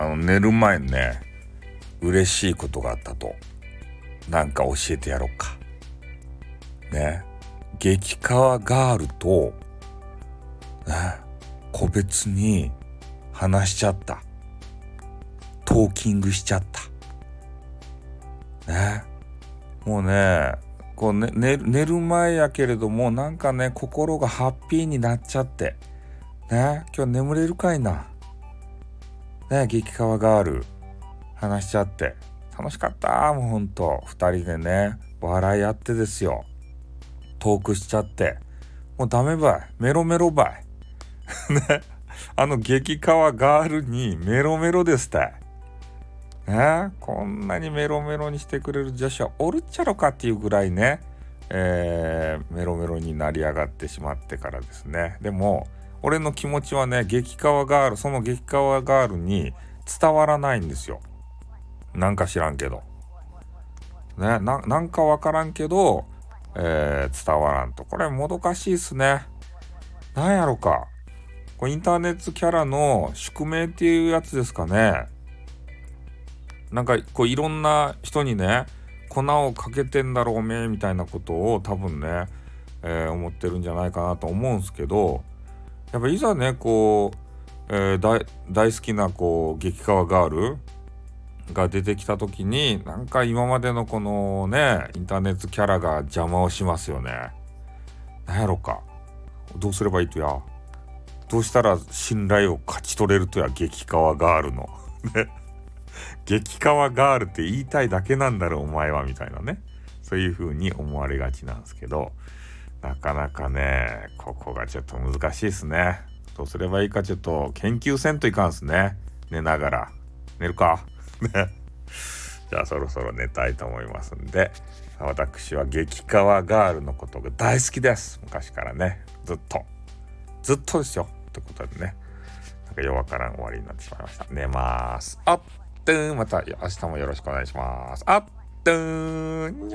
あの寝る前にね嬉しいことがあったと。なんか教えてやろうか。ね。激川ガールとね個別に話しちゃった。トーキングしちゃった。ね。もうねこうね寝寝る前やけれどもなんかね心がハッピーになっちゃって。ね。今日眠れるかいな。ね激川ガール話しちゃって楽しかったもうほんと。2人でね笑い合ってですよ。トークしちゃってもうダメばいメロメロばい。ねあの激川ガールにメロメロですた。いねこんなにメロメロにしてくれる女子はおるっちゃろかっていうぐらいね、えー、メロメロになり上がってしまってからですね。でも俺の気持ちはね激川ガールその激川ガールに伝わらないんですよ。なんか知らんけど。ねなんかわからんけど、えー、伝わらんと。これもどかしいっすね。なんやろか。これインターネットキャラの宿命っていうやつですかね。なんかこういろんな人にね粉をかけてんだろうめみたいなことを多分ね、えー、思ってるんじゃないかなと思うんすけどやっぱいざねこう、えー、大好きなこう激川ガールが出てきた時になんか今までのこのねインターネットキャラが邪魔をしますよね。なんやろか。どうすればいいとや。どうしたら信頼を勝ち取れるとや激川ガールの。ね。激川ガールって言いたいだけなんだろお前はみたいなね。そういう風に思われがちなんですけど。なかなかねここがちょっと難しいですね。どうすればいいかちょっと研究せんといかんすね。寝ながら。寝るか。ね。じゃあそろそろ寝たいと思いますんで。私は激川ガールのことが大好きです。昔からね。ずっと。ずっとですよ。ってことでね。なんかようわからん終わりになってしまいました。寝ます。あっとーまた明日もよろしくお願いします。あっとーに